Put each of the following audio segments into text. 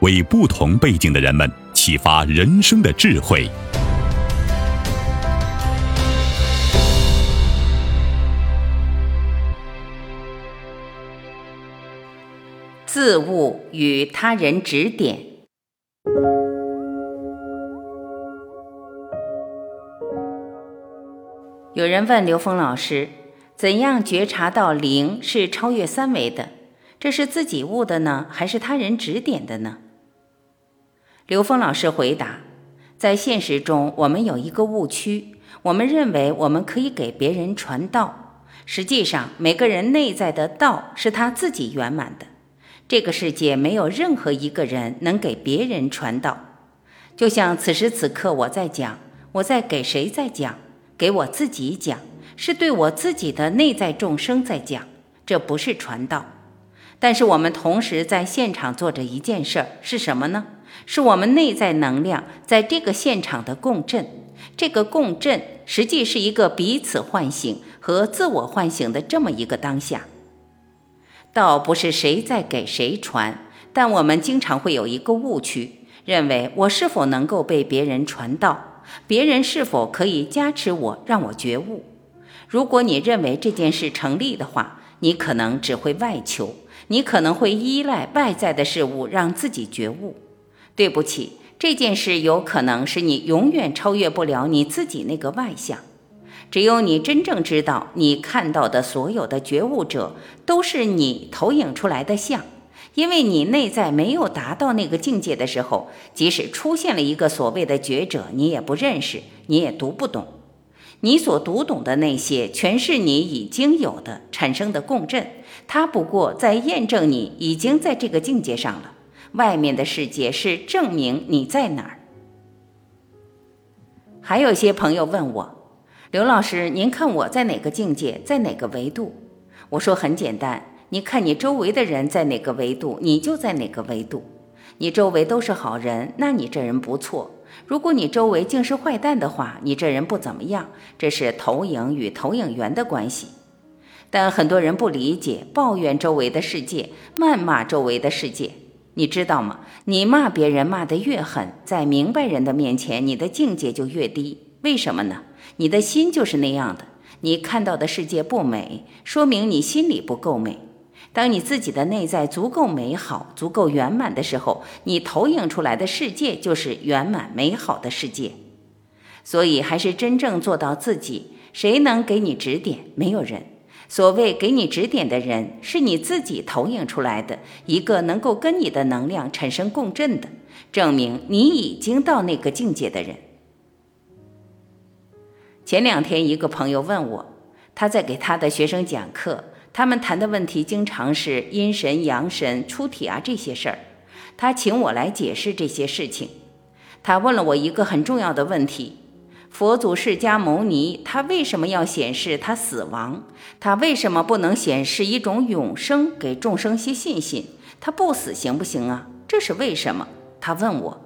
为不同背景的人们启发人生的智慧。自悟与他人指点。有人问刘峰老师：“怎样觉察到灵是超越三维的？这是自己悟的呢，还是他人指点的呢？”刘峰老师回答：“在现实中，我们有一个误区，我们认为我们可以给别人传道。实际上，每个人内在的道是他自己圆满的。这个世界没有任何一个人能给别人传道。就像此时此刻我在讲，我在给谁在讲？给我自己讲，是对我自己的内在众生在讲。这不是传道。但是我们同时在现场做着一件事儿，是什么呢？”是我们内在能量在这个现场的共振，这个共振实际是一个彼此唤醒和自我唤醒的这么一个当下。倒不是谁在给谁传，但我们经常会有一个误区，认为我是否能够被别人传道，别人是否可以加持我，让我觉悟。如果你认为这件事成立的话，你可能只会外求，你可能会依赖外在的事物让自己觉悟。对不起，这件事有可能是你永远超越不了你自己那个外相。只有你真正知道，你看到的所有的觉悟者都是你投影出来的像。因为你内在没有达到那个境界的时候，即使出现了一个所谓的觉者，你也不认识，你也读不懂。你所读懂的那些，全是你已经有的产生的共振，它不过在验证你已经在这个境界上了。外面的世界是证明你在哪儿。还有些朋友问我，刘老师，您看我在哪个境界，在哪个维度？我说很简单，你看你周围的人在哪个维度，你就在哪个维度。你周围都是好人，那你这人不错；如果你周围竟是坏蛋的话，你这人不怎么样。这是投影与投影源的关系。但很多人不理解，抱怨周围的世界，谩骂周围的世界。你知道吗？你骂别人骂得越狠，在明白人的面前，你的境界就越低。为什么呢？你的心就是那样的。你看到的世界不美，说明你心里不够美。当你自己的内在足够美好、足够圆满的时候，你投影出来的世界就是圆满美好的世界。所以，还是真正做到自己。谁能给你指点？没有人。所谓给你指点的人，是你自己投影出来的一个能够跟你的能量产生共振的，证明你已经到那个境界的人。前两天，一个朋友问我，他在给他的学生讲课，他们谈的问题经常是阴神、阳神、出体啊这些事儿，他请我来解释这些事情。他问了我一个很重要的问题。佛祖释迦牟尼，他为什么要显示他死亡？他为什么不能显示一种永生，给众生些信心？他不死行不行啊？这是为什么？他问我。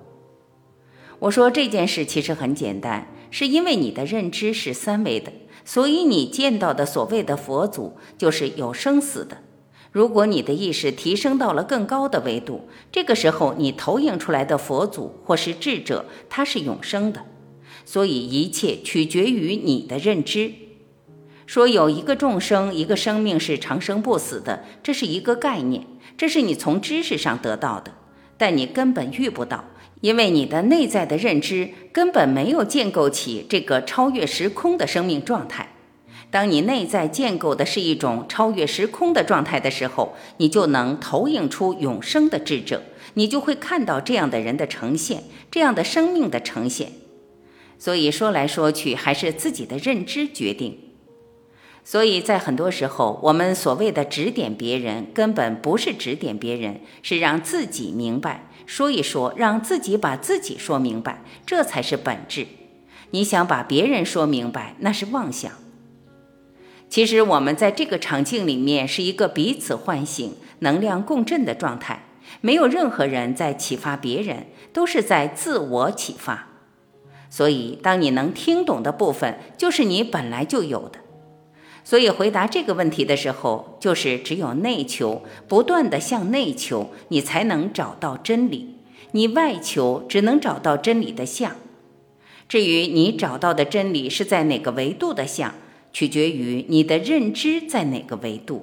我说这件事其实很简单，是因为你的认知是三维的，所以你见到的所谓的佛祖就是有生死的。如果你的意识提升到了更高的维度，这个时候你投影出来的佛祖或是智者，他是永生的。所以一切取决于你的认知。说有一个众生、一个生命是长生不死的，这是一个概念，这是你从知识上得到的。但你根本遇不到，因为你的内在的认知根本没有建构起这个超越时空的生命状态。当你内在建构的是一种超越时空的状态的时候，你就能投影出永生的智者，你就会看到这样的人的呈现，这样的生命的呈现。所以说来说去，还是自己的认知决定。所以在很多时候，我们所谓的指点别人，根本不是指点别人，是让自己明白，说一说，让自己把自己说明白，这才是本质。你想把别人说明白，那是妄想。其实我们在这个场景里面是一个彼此唤醒、能量共振的状态，没有任何人在启发别人，都是在自我启发。所以，当你能听懂的部分，就是你本来就有的。所以，回答这个问题的时候，就是只有内求，不断的向内求，你才能找到真理。你外求，只能找到真理的相。至于你找到的真理是在哪个维度的相？取决于你的认知在哪个维度。